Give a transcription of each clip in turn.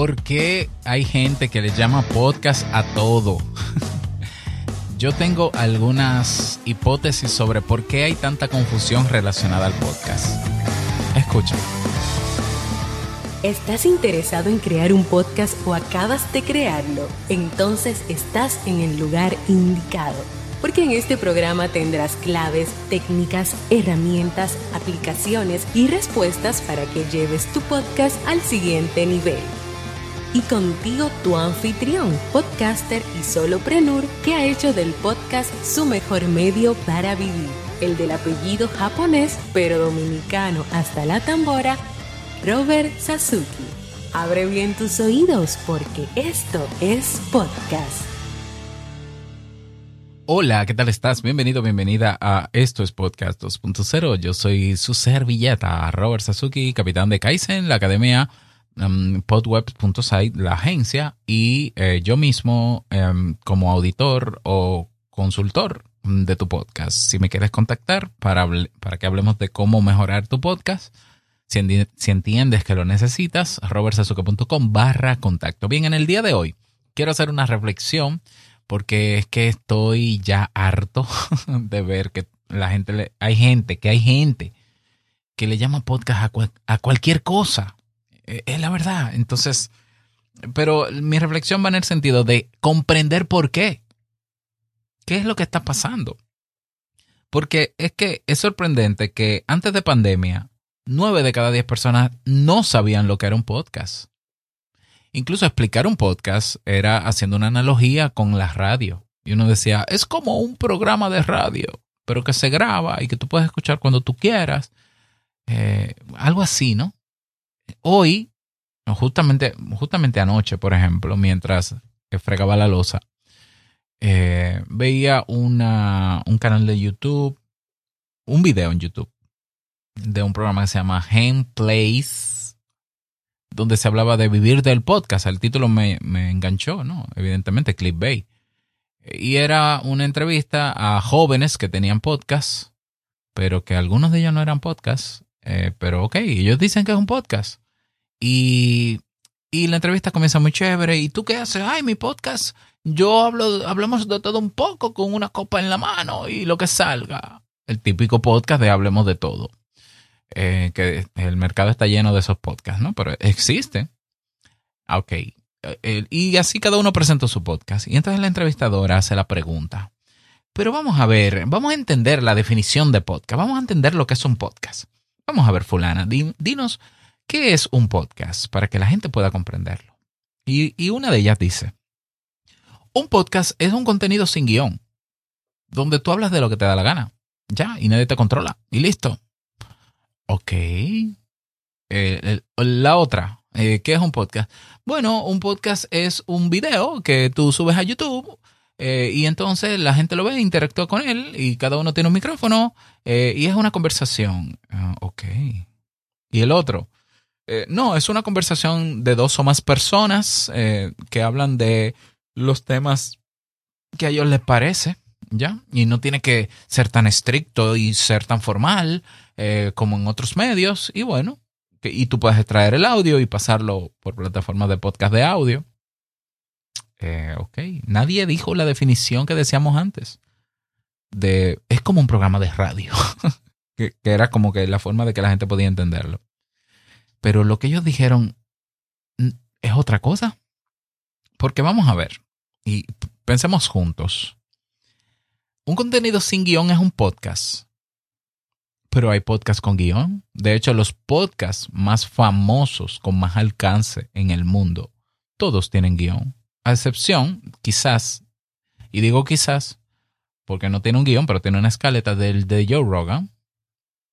¿Por qué hay gente que le llama podcast a todo? Yo tengo algunas hipótesis sobre por qué hay tanta confusión relacionada al podcast. Escucha. ¿Estás interesado en crear un podcast o acabas de crearlo? Entonces estás en el lugar indicado porque en este programa tendrás claves, técnicas, herramientas, aplicaciones y respuestas para que lleves tu podcast al siguiente nivel. Y contigo tu anfitrión, podcaster y soloprenur que ha hecho del podcast su mejor medio para vivir, el del apellido japonés pero dominicano hasta la tambora, Robert Sasuki. Abre bien tus oídos porque esto es podcast. Hola, ¿qué tal estás? Bienvenido, bienvenida a Esto es Podcast 2.0. Yo soy su servilleta, Robert Sasuki, capitán de Kaizen, la academia um, podweb.site, la agencia, y eh, yo mismo em, como auditor o consultor de tu podcast. Si me quieres contactar para, para que hablemos de cómo mejorar tu podcast, si, entiendes que lo necesitas, robertsasuke.com barra contacto. Bien, en el día de hoy quiero hacer una reflexión porque es que estoy ya harto de ver que la gente, le, hay gente, que hay gente que le llama podcast a, cualquier cosa. E, es la verdad. Entonces, pero mi reflexión va en el sentido de comprender por qué. ¿Qué es lo que está pasando? Porque es que es sorprendente que antes de pandemia, nueve de cada diez personas no sabían lo que era un podcast. Incluso explicar un podcast era haciendo una analogía con la radio. Y uno decía, es como un programa de radio, pero que se graba y que tú puedes escuchar cuando tú quieras. Eh, algo así, ¿no? Hoy, justamente, justamente anoche, por ejemplo, mientras fregaba la losa, eh, veía una, un canal de YouTube, un video en YouTube, de un programa que se llama Hand Place donde se hablaba de vivir del podcast. El título me, enganchó, ¿no? Evidentemente, clickbait. Y era una entrevista a jóvenes que tenían podcast, pero que algunos de ellos no eran podcast. Eh, pero ok, ellos dicen que es un podcast. Y, y la entrevista comienza muy chévere. ¿Y tú qué haces? Ay, mi podcast. Yo hablo, hablamos de todo un poco con una copa en la mano y lo que salga. El típico podcast de hablemos de todo. Eh, que el mercado está lleno de esos podcasts, ¿no? Pero existe. Ah, ok. Eh, y así cada uno presentó su podcast. Y entonces la entrevistadora hace la pregunta. Pero vamos a ver, vamos a entender la definición de podcast. Vamos a entender lo que es un podcast. Vamos a ver, fulana, dinos qué es un podcast para que la gente pueda comprenderlo. Y, una de ellas dice, un podcast es un contenido sin guion, donde tú hablas de lo que te da la gana. Ya, y nadie te controla. Y listo. Ok. Eh, la otra, eh, ¿qué es un podcast? Bueno, un podcast es un video que tú subes a YouTube eh, y entonces la gente lo ve, interactúa con él y cada uno tiene un micrófono y es una conversación. Ah, ok. ¿Y el otro? No, es una conversación de dos o más personas que hablan de los temas que a ellos les parece. ¿ya? Y no tiene que ser tan estricto y ser tan formal eh, como en otros medios. Y bueno, y tú puedes extraer el audio y pasarlo por plataformas de podcast de audio. Eh, ok, nadie dijo la definición que decíamos antes. De, es como un programa de radio, que, que era como que la forma de que la gente podía entenderlo. Pero lo que ellos dijeron es otra cosa. Porque vamos a ver, y pensemos juntos. Un contenido sin guion es un podcast. Pero hay podcasts con guion. De hecho, los podcasts más famosos con más alcance en el mundo, todos tienen guion. A excepción, quizás, y digo quizás, porque no tiene un guion, pero tiene una escaleta del de Joe Rogan.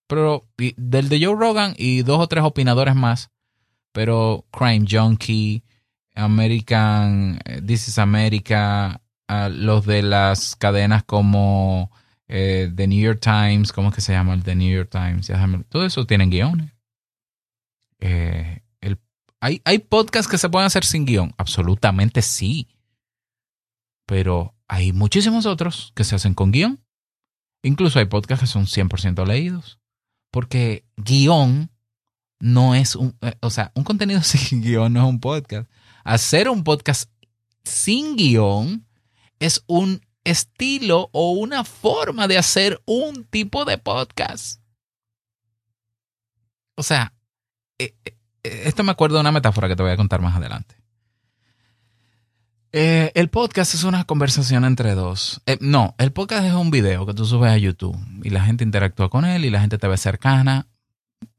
Pero del de Joe Rogan y dos o tres opinadores más. Pero Crime Junkie, American, eh, This is America, los de las cadenas como eh, The New York Times, ¿cómo es que se llama el The New York Times? todo eso tienen guiones. Eh, ¿hay, ¿Hay podcasts que se pueden hacer sin guion? Absolutamente sí. Pero hay muchísimos otros que se hacen con guion. Incluso hay podcasts que son 100% leídos. Porque guion no es un... Eh, o sea, un contenido sin guion no es un podcast. Hacer un podcast sin guion es un estilo o una forma de hacer un tipo de podcast. O sea, eh, eh, esto me acuerdo de una metáfora que te voy a contar más adelante. Eh, el podcast es una conversación entre dos. no, el podcast es un video que tú subes a YouTube y la gente interactúa con él y la gente te ve cercana.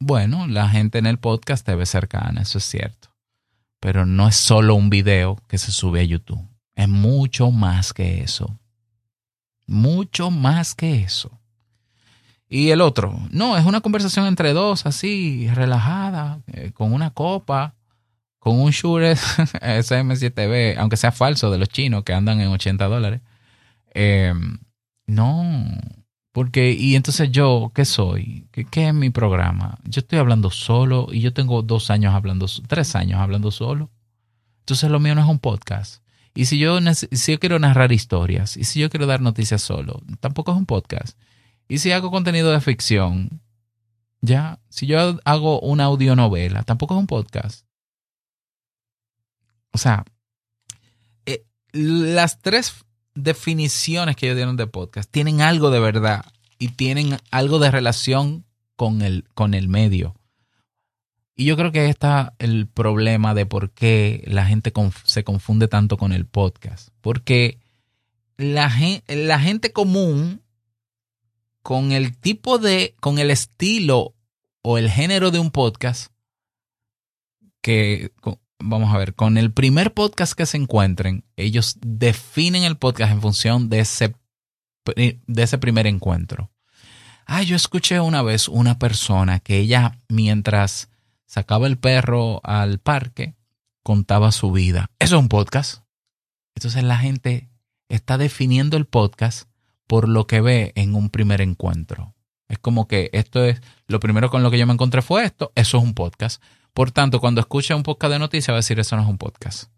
Bueno, la gente en el podcast te ve cercana, eso es cierto. Pero no es solo un video que se sube a YouTube. Es mucho más que eso. Mucho más que eso. Y el otro, no, es una conversación entre dos, así, relajada, eh, con una copa, con un Shure SM7B, aunque sea falso de los chinos que andan en 80 dólares. Eh, no, porque, y entonces yo, ¿qué soy? ¿Qué, ¿Qué, es mi programa? Yo estoy hablando solo y yo tengo dos años hablando, tres años hablando solo. Entonces lo mío no es un podcast. Y si yo, si yo quiero narrar historias, y si yo quiero dar noticias solo, tampoco es un podcast. Y si hago contenido de ficción, ya, si yo hago una audionovela, tampoco es un podcast. O sea, eh, las tres definiciones que ellos dieron de podcast tienen algo de verdad y tienen algo de relación con el, con el medio. Y yo creo que ahí está el problema de por qué la gente se confunde tanto con el podcast. Porque la, la gente común con el tipo de, con el estilo o el género de un podcast, que vamos a ver, con el primer podcast que se encuentren, ellos definen el podcast en función de ese, de ese primer encuentro. Ah, yo escuché una vez una persona que ella, mientras sacaba el perro al parque, contaba su vida. Eso es un podcast. Entonces la gente está definiendo el podcast por lo que ve en un primer encuentro. Es como que esto es, lo primero con lo que yo me encontré fue esto, eso es un podcast. Por tanto, cuando escucha un podcast de noticias va a decir eso no es un podcast.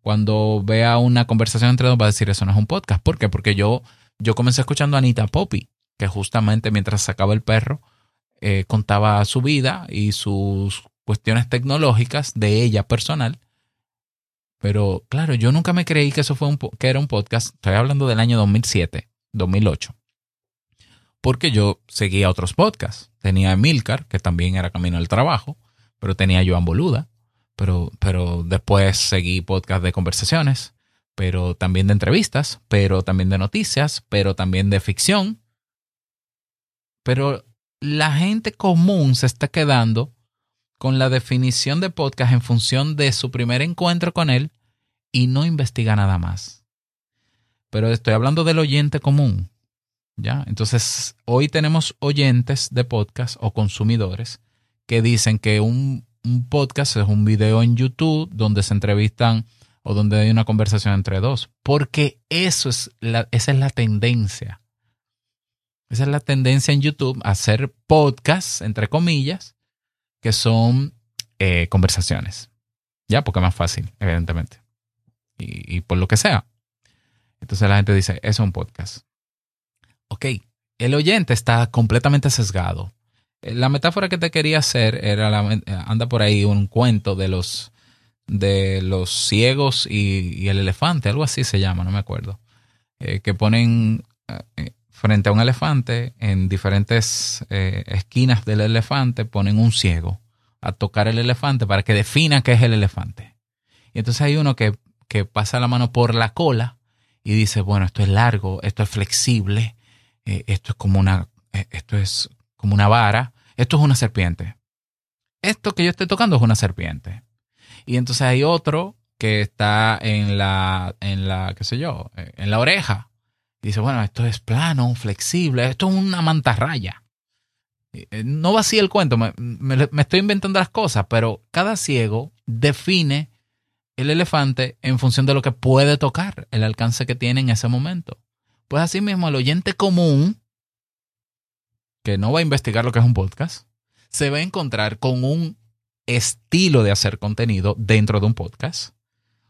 Cuando vea una conversación entre dos va a decir eso no es un podcast. ¿Por qué? Porque yo, yo comencé escuchando a Anita Poppy, que justamente mientras sacaba el perro eh, contaba su vida y sus cuestiones tecnológicas de ella personal. Pero claro, yo nunca me creí que eso fue un, que era un podcast. Estoy hablando del año 2007. 2008. Porque yo seguía otros podcasts. Tenía Emilcar, que también era Camino al Trabajo, pero tenía Joan Boluda, pero, pero después seguí podcast de conversaciones, pero también de entrevistas, pero también de noticias, pero también de ficción. Pero la gente común se está quedando con la definición de podcast en función de su primer encuentro con él y no investiga nada más pero estoy hablando del oyente común. ¿Ya? Entonces, hoy tenemos oyentes de podcast o consumidores que dicen que un, podcast es un video en YouTube donde se entrevistan o donde hay una conversación entre dos, porque eso es la, esa es la tendencia. Esa es la tendencia en YouTube, hacer podcasts, entre comillas, que son eh, conversaciones. Ya, porque es más fácil, evidentemente. y por lo que sea. Entonces la gente dice, eso es un podcast. Ok, el oyente está completamente sesgado. Eh, la metáfora que te quería hacer era, la, eh, anda por ahí un cuento de los, de los ciegos y, el elefante, algo así se llama, no me acuerdo. Eh, que ponen frente a un elefante, en diferentes esquinas del elefante, ponen un ciego a tocar el elefante para que defina qué es el elefante. Y entonces hay uno que, que pasa la mano por la cola y dice, bueno, esto es largo, esto es flexible, eh, esto es como una, eh, esto es como una vara, esto es una serpiente. Esto que yo estoy tocando es una serpiente. Y entonces hay otro que está en la, en la, qué sé yo, eh, en la oreja. Y dice, bueno, esto es plano, flexible, esto es una mantarraya. No va así el cuento, me estoy inventando las cosas, pero cada ciego define el elefante en función de lo que puede tocar, el alcance que tiene en ese momento. Pues así mismo, el oyente común, que no va a investigar lo que es un podcast, se va a encontrar con un estilo de hacer contenido dentro de un podcast,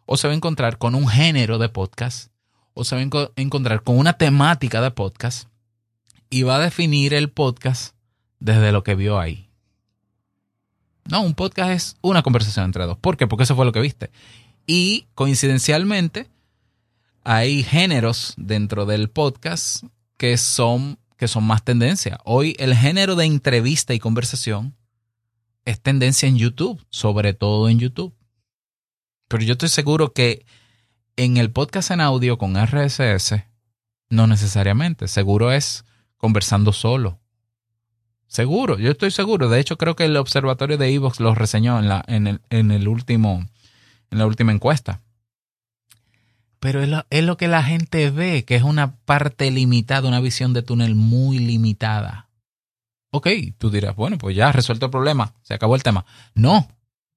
o se va a encontrar con un género de podcast, o se va a encontrar con una temática de podcast, y va a definir el podcast desde lo que vio ahí. No, un podcast es una conversación entre dos. ¿Por qué? Porque eso fue lo que viste. Y coincidencialmente, hay géneros dentro del podcast que son, que son más tendencia. Hoy el género de entrevista y conversación es tendencia en YouTube, sobre todo en YouTube. Pero yo estoy seguro que en el podcast en audio con RSS, no necesariamente. Seguro es conversando solo. Seguro, yo estoy seguro. De hecho, creo que el observatorio de Evox lo reseñó en, la, en, el, en, el último, en la última encuesta. Pero es lo, que la gente ve, que es una parte limitada, una visión de túnel muy limitada. Ok, tú dirás, bueno, pues ya resuelto el problema, se acabó el tema. No,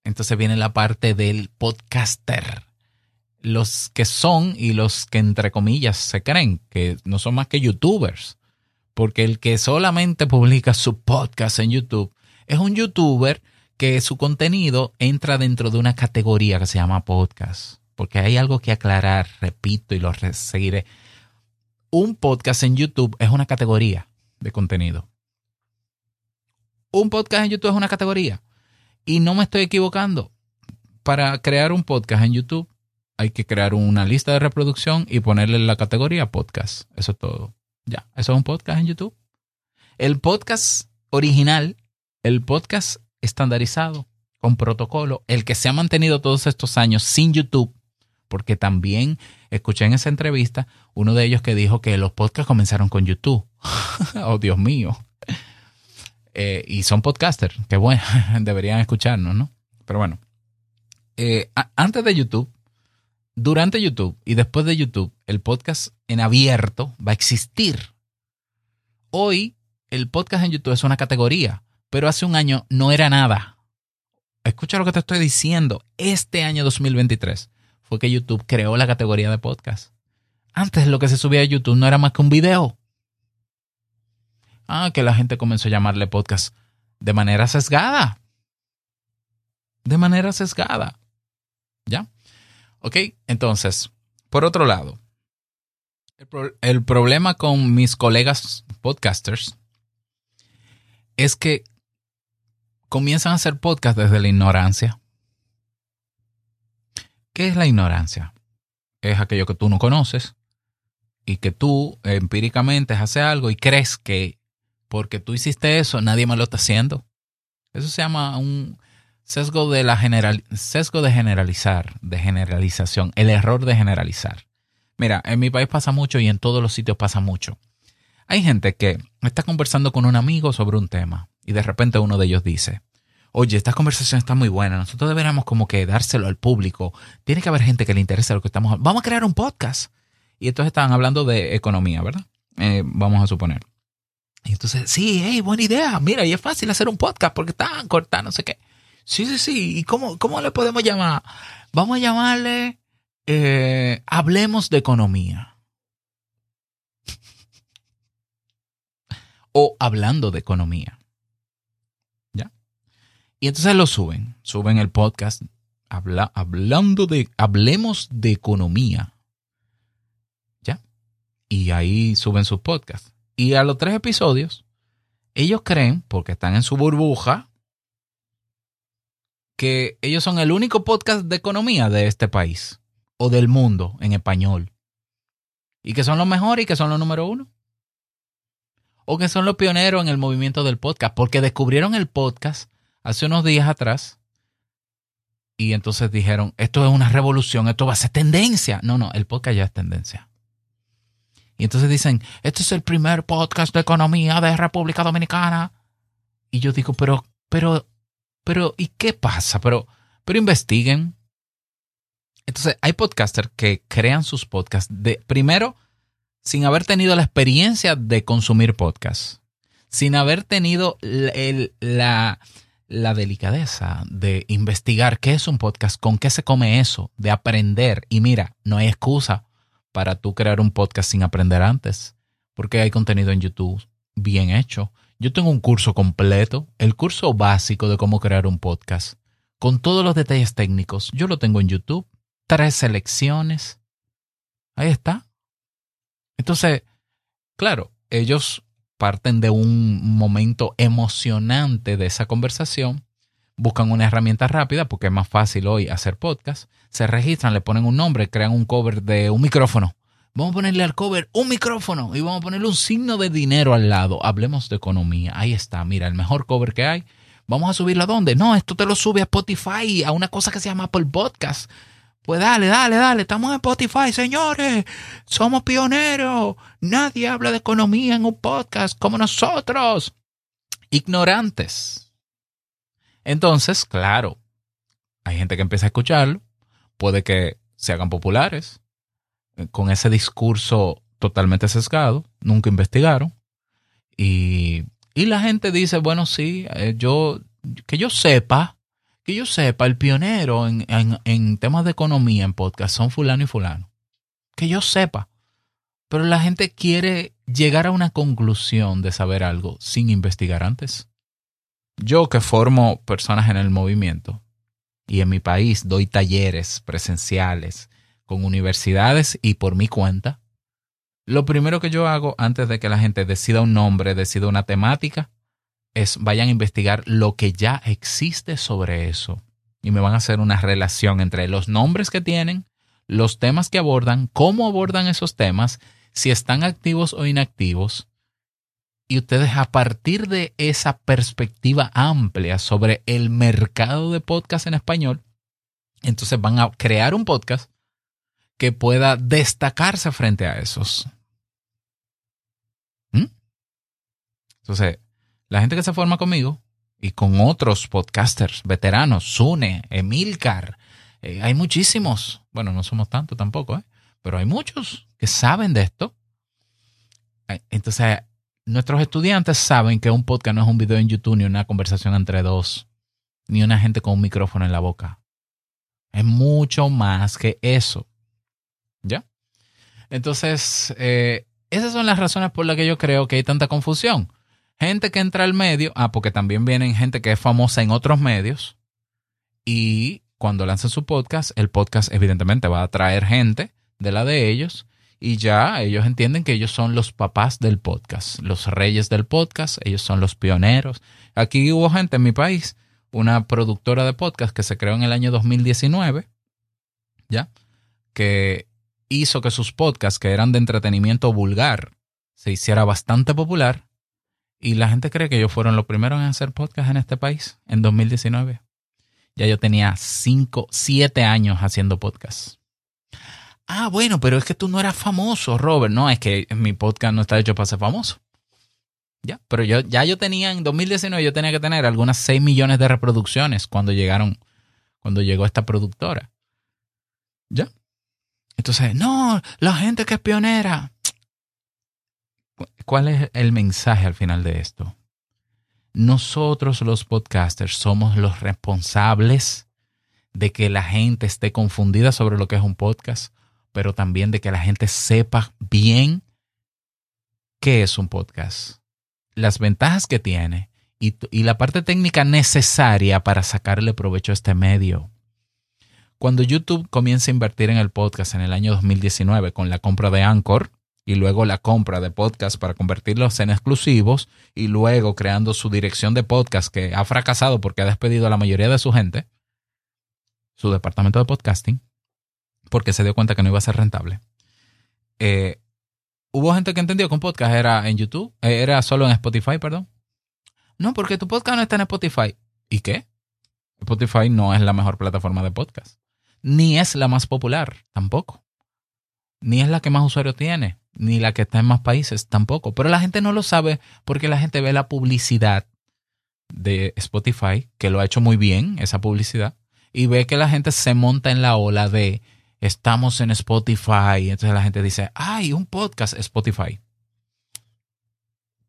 entonces viene la parte del podcaster. Los que son y los que entre comillas se creen que no son más que youtubers. Porque el que solamente publica su podcast en YouTube es un youtuber que su contenido entra dentro de una categoría que se llama podcast. Porque hay algo que aclarar, repito y lo seguiré. Un podcast en YouTube es una categoría de contenido. Un podcast en YouTube es una categoría. Y no me estoy equivocando. Para crear un podcast en YouTube hay que crear una lista de reproducción y ponerle la categoría podcast. Eso es todo. Ya, eso es un podcast en YouTube. El podcast original, el podcast estandarizado, con protocolo, el que se ha mantenido todos estos años sin YouTube, porque también escuché en esa entrevista uno de ellos que dijo que los podcasts comenzaron con YouTube. oh, Dios mío. Eh, y son podcasters, que bueno, deberían escucharnos, ¿no? Pero bueno, eh, antes de YouTube, durante YouTube y después de YouTube, el podcast en abierto va a existir. Hoy, el podcast en YouTube es una categoría, pero hace un año no era nada. Escucha lo que te estoy diciendo. Este año 2023 fue que YouTube creó la categoría de podcast. Antes lo que se subía a YouTube no era más que un video. Ah, que la gente comenzó a llamarle podcast de manera sesgada. De manera sesgada. ¿Ya? Ok, entonces, por otro lado, el, problema con mis colegas podcasters es que comienzan a hacer podcast desde la ignorancia. ¿Qué es la ignorancia? Es aquello que tú no conoces y que tú empíricamente haces algo y crees que porque tú hiciste eso, nadie más lo está haciendo. Eso se llama un sesgo de la general, sesgo de generalizar, de generalización, el error de generalizar. Mira, en mi país pasa mucho y en todos los sitios pasa mucho. Hay gente que está conversando con un amigo sobre un tema y de repente uno de ellos dice, oye, esta conversación está muy buena, nosotros deberíamos como que dárselo al público, tiene que haber gente que le interese lo que estamos hablando, vamos a crear un podcast. Y entonces estaban hablando de economía, ¿verdad? Eh, vamos a suponer. Y entonces, sí, hey, buena idea. Mira, y es fácil hacer un podcast porque están corta, no sé qué. Sí, sí, sí. ¿Y cómo, cómo le podemos llamar? Vamos a llamarle eh, Hablemos de Economía. o Hablando de Economía. Y entonces lo suben. Suben el podcast habla, hablando de, Hablemos de Economía. ¿Ya? Y ahí suben sus podcasts. Y a los tres episodios, ellos creen, porque están en su burbuja, que ellos son el único podcast de economía de este país o del mundo en español. Y que son los mejores y que son los número uno. O que son los pioneros en el movimiento del podcast, porque descubrieron el podcast hace unos días atrás y entonces dijeron, esto es una revolución, esto va a ser tendencia. No, no, el podcast ya es tendencia. Y entonces dicen, este es el primer podcast de economía de República Dominicana. Y yo digo, pero, pero, pero, ¿y qué pasa? Pero, pero investiguen. Entonces, hay podcasters que crean sus podcasts de, primero, sin haber tenido la experiencia de consumir podcasts, sin haber tenido la, la delicadeza de investigar qué es un podcast, con qué se come eso, de aprender. Y mira, no hay excusa para tú crear un podcast sin aprender antes, porque hay contenido en YouTube bien hecho. Yo tengo un curso completo, el curso básico de cómo crear un podcast, con todos los detalles técnicos. Yo lo tengo en YouTube, tres selecciones. Ahí está. Entonces, claro, ellos parten de un momento emocionante de esa conversación, buscan una herramienta rápida porque es más fácil hoy hacer podcast, se registran, le ponen un nombre, crean un cover de un micrófono. Vamos a ponerle al cover un micrófono y vamos a ponerle un signo de dinero al lado. Hablemos de economía. Ahí está, mira, el mejor cover que hay. Vamos a subirlo a dónde? No, esto te lo sube a Spotify, a una cosa que se llama Apple Podcast. Pues dale, dale, dale, estamos en Spotify, señores. Somos pioneros. Nadie habla de economía en un podcast como nosotros. Ignorantes. Entonces, claro, hay gente que empieza a escucharlo, puede que se hagan populares, eh, con ese discurso totalmente sesgado, nunca investigaron, y, y la gente dice, bueno, sí, eh, yo, que yo sepa, que yo sepa, el pionero en, en, en temas de economía en podcast son fulano y fulano. Que yo sepa. Pero la gente quiere llegar a una conclusión de saber algo sin investigar antes. Yo que formo personas en el movimiento y en mi país doy talleres presenciales con universidades y por mi cuenta, lo primero que yo hago antes de que la gente decida un nombre, decida una temática, es vayan a investigar lo que ya existe sobre eso. Y me van a hacer una relación entre los nombres que tienen, los temas que abordan, cómo abordan esos temas, si están activos o inactivos. Y ustedes a partir de esa perspectiva amplia sobre el mercado de podcast en español, entonces van a crear un podcast que pueda destacarse frente a esos. ¿Mm? Entonces, la gente que se forma conmigo y con otros podcasters veteranos, Sune, Emilcar, eh, hay muchísimos, bueno, no somos tantos tampoco, ¿eh? pero hay muchos que saben de esto. Entonces, nuestros estudiantes saben que un podcast no es un video en YouTube ni una conversación entre dos, ni una gente con un micrófono en la boca. Es mucho más que eso. ¿Ya? Entonces, eh, esas son las razones por las que yo creo que hay tanta confusión gente que entra al medio, ah, porque también vienen gente que es famosa en otros medios y cuando lancen su podcast, el podcast evidentemente va a atraer gente de la de ellos y ya ellos entienden que ellos son los papás del podcast, los reyes del podcast, ellos son los pioneros. Aquí hubo gente en mi país, una productora de podcast que se creó en el año 2019, ¿ya? Que hizo que sus podcasts, que eran de entretenimiento vulgar, se hiciera bastante popular y la gente cree que ellos fueron los primeros en hacer podcast en este país en 2019. Ya yo tenía 5, 7 años haciendo podcast. Ah, bueno, pero es que tú no eras famoso, Robert. No, es que mi podcast no está hecho para ser famoso. Ya, pero yo ya yo tenía en 2019 yo tenía que tener algunas 6 millones de reproducciones cuando llegaron cuando llegó esta productora. ¿Ya? Entonces, no, la gente que es pionera. ¿Cuál es el mensaje al final de esto? Nosotros los podcasters somos los responsables de que la gente esté confundida sobre lo que es un podcast, pero también de que la gente sepa bien qué es un podcast, las ventajas que tiene y, la parte técnica necesaria para sacarle provecho a este medio. Cuando YouTube comienza a invertir en el podcast en el año 2019 con la compra de Anchor, y luego la compra de podcast para convertirlos en exclusivos y luego creando su dirección de podcast que ha fracasado porque ha despedido a la mayoría de su gente, su departamento de podcasting, porque se dio cuenta que no iba a ser rentable. Eh, hubo gente que entendió que un podcast era en YouTube, eh, era solo en Spotify, perdón. No, porque tu podcast no está en Spotify. ¿Y qué? Spotify no es la mejor plataforma de podcast. Ni es la más popular, tampoco. Ni es la que más usuarios tiene ni la que está en más países tampoco. Pero la gente no lo sabe porque la gente ve la publicidad de Spotify, que lo ha hecho muy bien, esa publicidad, y ve que la gente se monta en la ola de estamos en Spotify. Entonces la gente dice, ay, un podcast Spotify.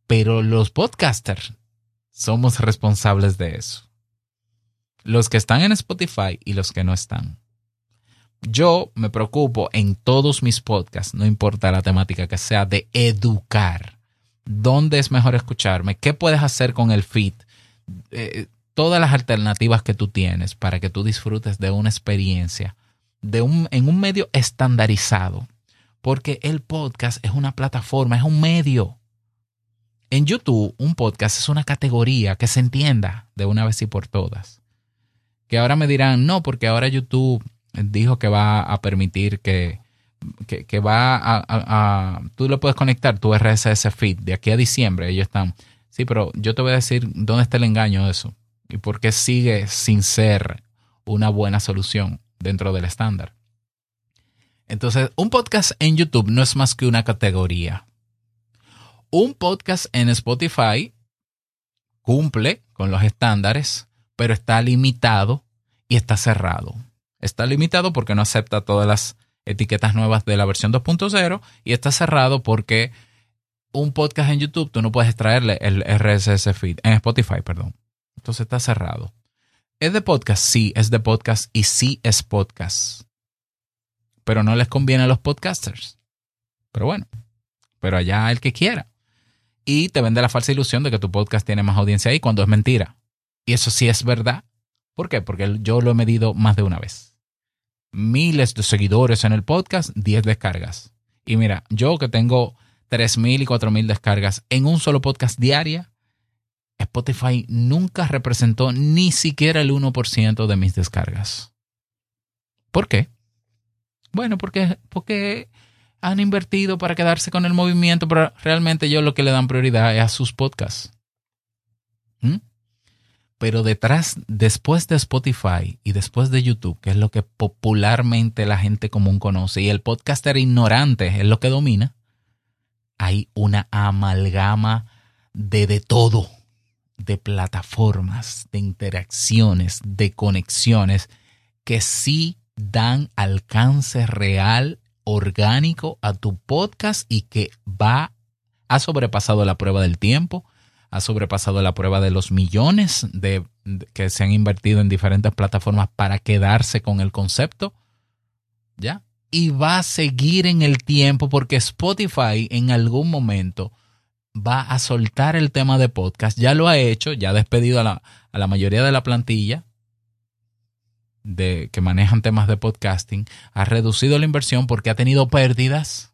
Pero los podcasters somos responsables de eso. Los que están en Spotify y los que no están. Yo me preocupo en todos mis podcasts, no importa la temática que sea, de educar. ¿Dónde es mejor escucharme? ¿Qué puedes hacer con el feed? Eh, todas las alternativas que tú tienes para que tú disfrutes de una experiencia de un, en un medio estandarizado. Porque el podcast es una plataforma, es un medio. En YouTube, un podcast es una categoría que se entienda de una vez y por todas. que ahora me dirán, no, porque ahora YouTube dijo que va a permitir que, que, va a, Tú le puedes conectar tu RSS feed de aquí a diciembre, ellos están... Sí, pero yo te voy a decir dónde está el engaño de eso y por qué sigue sin ser una buena solución dentro del estándar. Entonces, un podcast en YouTube no es más que una categoría. Un podcast en Spotify cumple con los estándares, pero está limitado y está cerrado. Está limitado porque no acepta todas las etiquetas nuevas de la versión 2.0 y está cerrado porque un podcast en YouTube tú no puedes extraerle el RSS feed, en Spotify, perdón. Entonces está cerrado. ¿Es de podcast? Sí, es de podcast y sí es podcast pero no les conviene a los podcasters. Pero bueno, pero allá el que quiera. Y te vende la falsa ilusión de que tu podcast tiene más audiencia ahí cuando es mentira. Y eso sí es verdad. ¿Por qué? Porque yo lo he medido más de una vez. Miles de seguidores en el podcast, 10 descargas. Y mira, yo que tengo 3.000 y 4.000 descargas en un solo podcast diaria, Spotify nunca representó ni siquiera el 1% de mis descargas. ¿Por qué? Bueno, porque, porque han invertido para quedarse con el movimiento, pero realmente ellos lo que le dan prioridad es a sus podcasts. ¿Mm? Pero detrás, después de Spotify y después de YouTube, que es lo que popularmente la gente común conoce, y el podcaster ignorante es lo que domina, hay una amalgama de, de todo, de plataformas, de interacciones, de conexiones, que sí dan alcance real, orgánico a tu podcast y que va, ha sobrepasado la prueba del tiempo, ha sobrepasado la prueba de los millones de, que se han invertido en diferentes plataformas para quedarse con el concepto. ¿Ya? Y va a seguir en el tiempo porque Spotify en algún momento va a soltar el tema de podcast. Ya lo ha hecho, ya ha despedido a la, a la mayoría de la plantilla de, que manejan temas de podcasting ha reducido la inversión porque ha tenido pérdidas.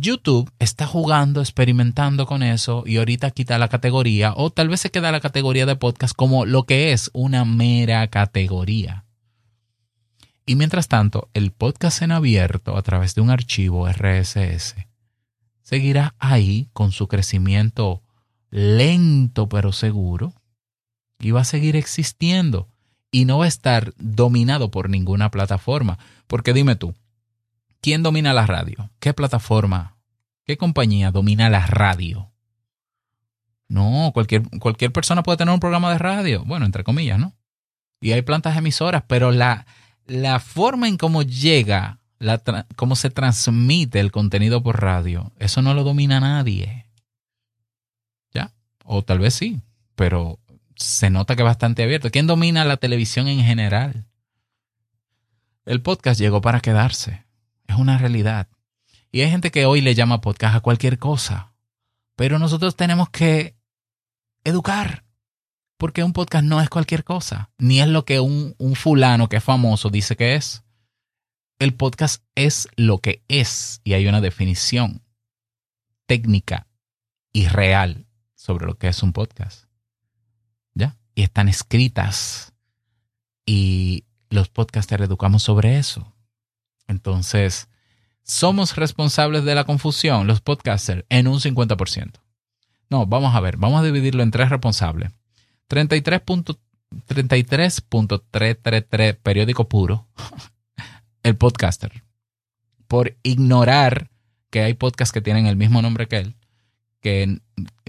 YouTube está jugando, experimentando con eso y ahorita quita la categoría o tal vez se queda la categoría de podcast como lo que es una mera categoría. Y mientras tanto, el podcast en abierto a través de un archivo RSS seguirá ahí con su crecimiento lento pero seguro y va a seguir existiendo y no va a estar dominado por ninguna plataforma. Porque dime tú, ¿quién domina la radio? ¿Qué plataforma? ¿Qué compañía domina la radio? No, cualquier, cualquier persona puede tener un programa de radio, bueno, entre comillas, ¿no? Y hay plantas emisoras, pero la, la forma en cómo llega, la, cómo se transmite el contenido por radio, eso no lo domina nadie. ¿Ya? O tal vez sí, pero se nota que es bastante abierto. ¿Quién domina la televisión en general? El podcast llegó para quedarse. Es una realidad. Y hay gente que hoy le llama podcast a cualquier cosa. Pero nosotros tenemos que educar. Porque un podcast no es cualquier cosa. Ni es lo que un, un fulano que es famoso dice que es. El podcast es lo que es. Y hay una definición técnica y real sobre lo que es un podcast y están escritas y los podcasters educamos sobre eso. Entonces, somos responsables de la confusión, los podcasters, en un 50%. No, vamos a ver, vamos a dividirlo en tres responsables. 33.333 periódico puro, el podcaster, por ignorar que hay podcasts que tienen el mismo nombre que él, que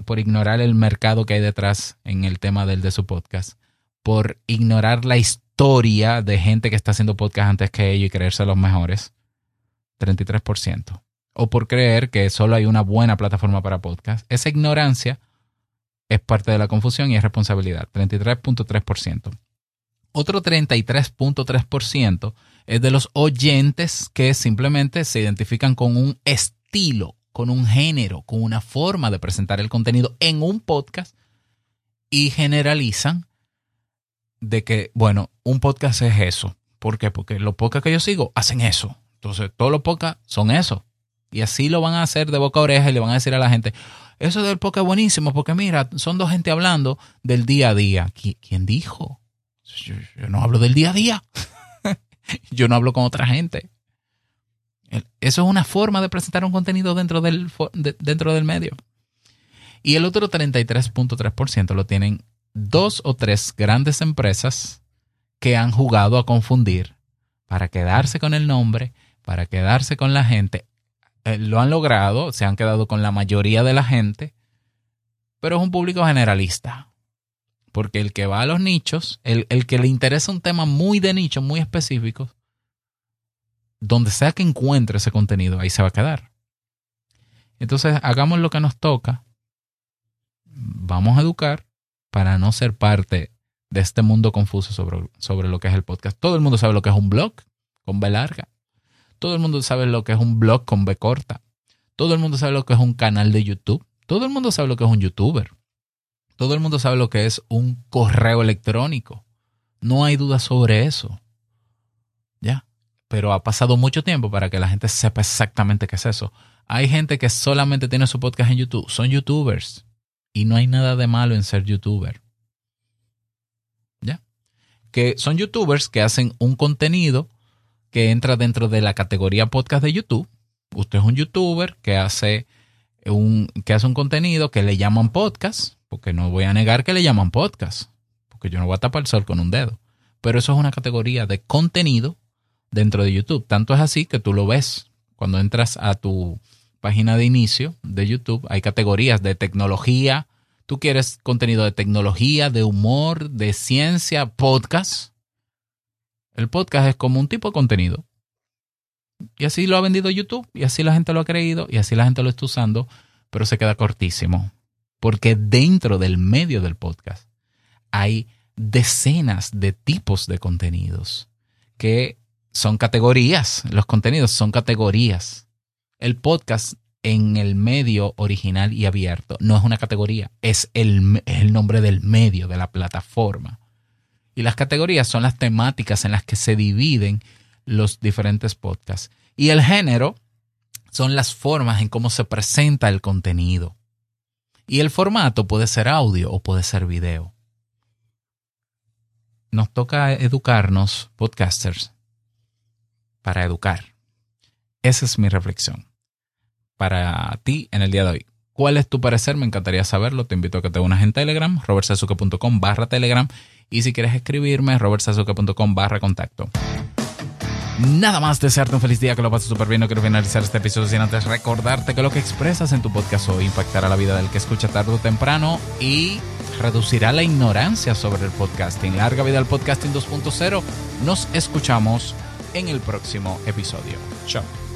por ignorar el mercado que hay detrás en el tema del de su podcast, por ignorar la historia de gente que está haciendo podcast antes que ellos y creerse los mejores, 33%. O por creer que solo hay una buena plataforma para podcast. Esa ignorancia es parte de la confusión y es responsabilidad, 33.3%. Otro 33.3% es de los oyentes que simplemente se identifican con un estilo con un género, con una forma de presentar el contenido en un podcast y generalizan de que, bueno, un podcast es eso. ¿Por qué? Porque los podcasts que yo sigo hacen eso. Entonces, todos los podcasts son eso. Y así lo van a hacer de boca a oreja y le van a decir a la gente, eso del podcast es buenísimo porque mira, son dos gente hablando del día a día. ¿Quién dijo? Yo, no hablo del día a día. yo no hablo con otra gente. Eso es una forma de presentar un contenido dentro del, dentro del medio. Y el otro 33.3% lo tienen dos o tres grandes empresas que han jugado a confundir para quedarse con el nombre, para quedarse con la gente. Eh, lo han logrado, se han quedado con la mayoría de la gente, pero es un público generalista. Porque el que va a los nichos, el, el que le interesa un tema muy de nicho, muy específico, donde sea que encuentre ese contenido, ahí se va a quedar. Entonces, hagamos lo que nos toca. Vamos a educar para no ser parte de este mundo confuso sobre, sobre lo que es el podcast. Todo el mundo sabe lo que es un blog con B larga. Todo el mundo sabe lo que es un blog con B corta. Todo el mundo sabe lo que es un canal de YouTube. Todo el mundo sabe lo que es un youtuber. Todo el mundo sabe lo que es un correo electrónico. No hay duda sobre eso. ¿Ya? Pero ha pasado mucho tiempo para que la gente sepa exactamente qué es eso. Hay gente que solamente tiene su podcast en YouTube. Son youtubers. Y no hay nada de malo en ser youtuber. ¿Ya? Que son youtubers que hacen un contenido que entra dentro de la categoría podcast de YouTube. Usted es un youtuber que hace un, que hace un contenido que le llaman podcast, porque no voy a negar que le llaman podcast, porque yo no voy a tapar el sol con un dedo. Pero eso es una categoría de contenido dentro de YouTube. Tanto es así que tú lo ves cuando entras a tu página de inicio de YouTube. Hay categorías de tecnología. Tú quieres contenido de tecnología, de humor, de ciencia, podcast. El podcast es como un tipo de contenido. Y así lo ha vendido YouTube, y así la gente lo ha creído, y así la gente lo está usando, pero se queda cortísimo. Porque dentro del medio del podcast hay decenas de tipos de contenidos que son categorías. Los contenidos son categorías. El podcast en el medio original y abierto no es una categoría, es el, el nombre del medio, de la plataforma. Y las categorías son las temáticas en las que se dividen los diferentes podcasts. Y el género son las formas en cómo se presenta el contenido. Y el formato puede ser audio o puede ser video. Nos toca educarnos, podcasters, para educar. Esa es mi reflexión. Para ti en el día de hoy. ¿Cuál es tu parecer? Me encantaría saberlo. Te invito a que te unas en Telegram, robertsazuke.com barra Telegram y si quieres escribirme, robertsazuke.com barra contacto. Nada más desearte un feliz día, que lo pases súper bien. No quiero finalizar este episodio sin antes recordarte que lo que expresas en tu podcast hoy impactará la vida del que escucha tarde o temprano y reducirá la ignorancia sobre el podcasting. Larga vida al podcasting 2.0. Nos escuchamos en el próximo episodio. Chao.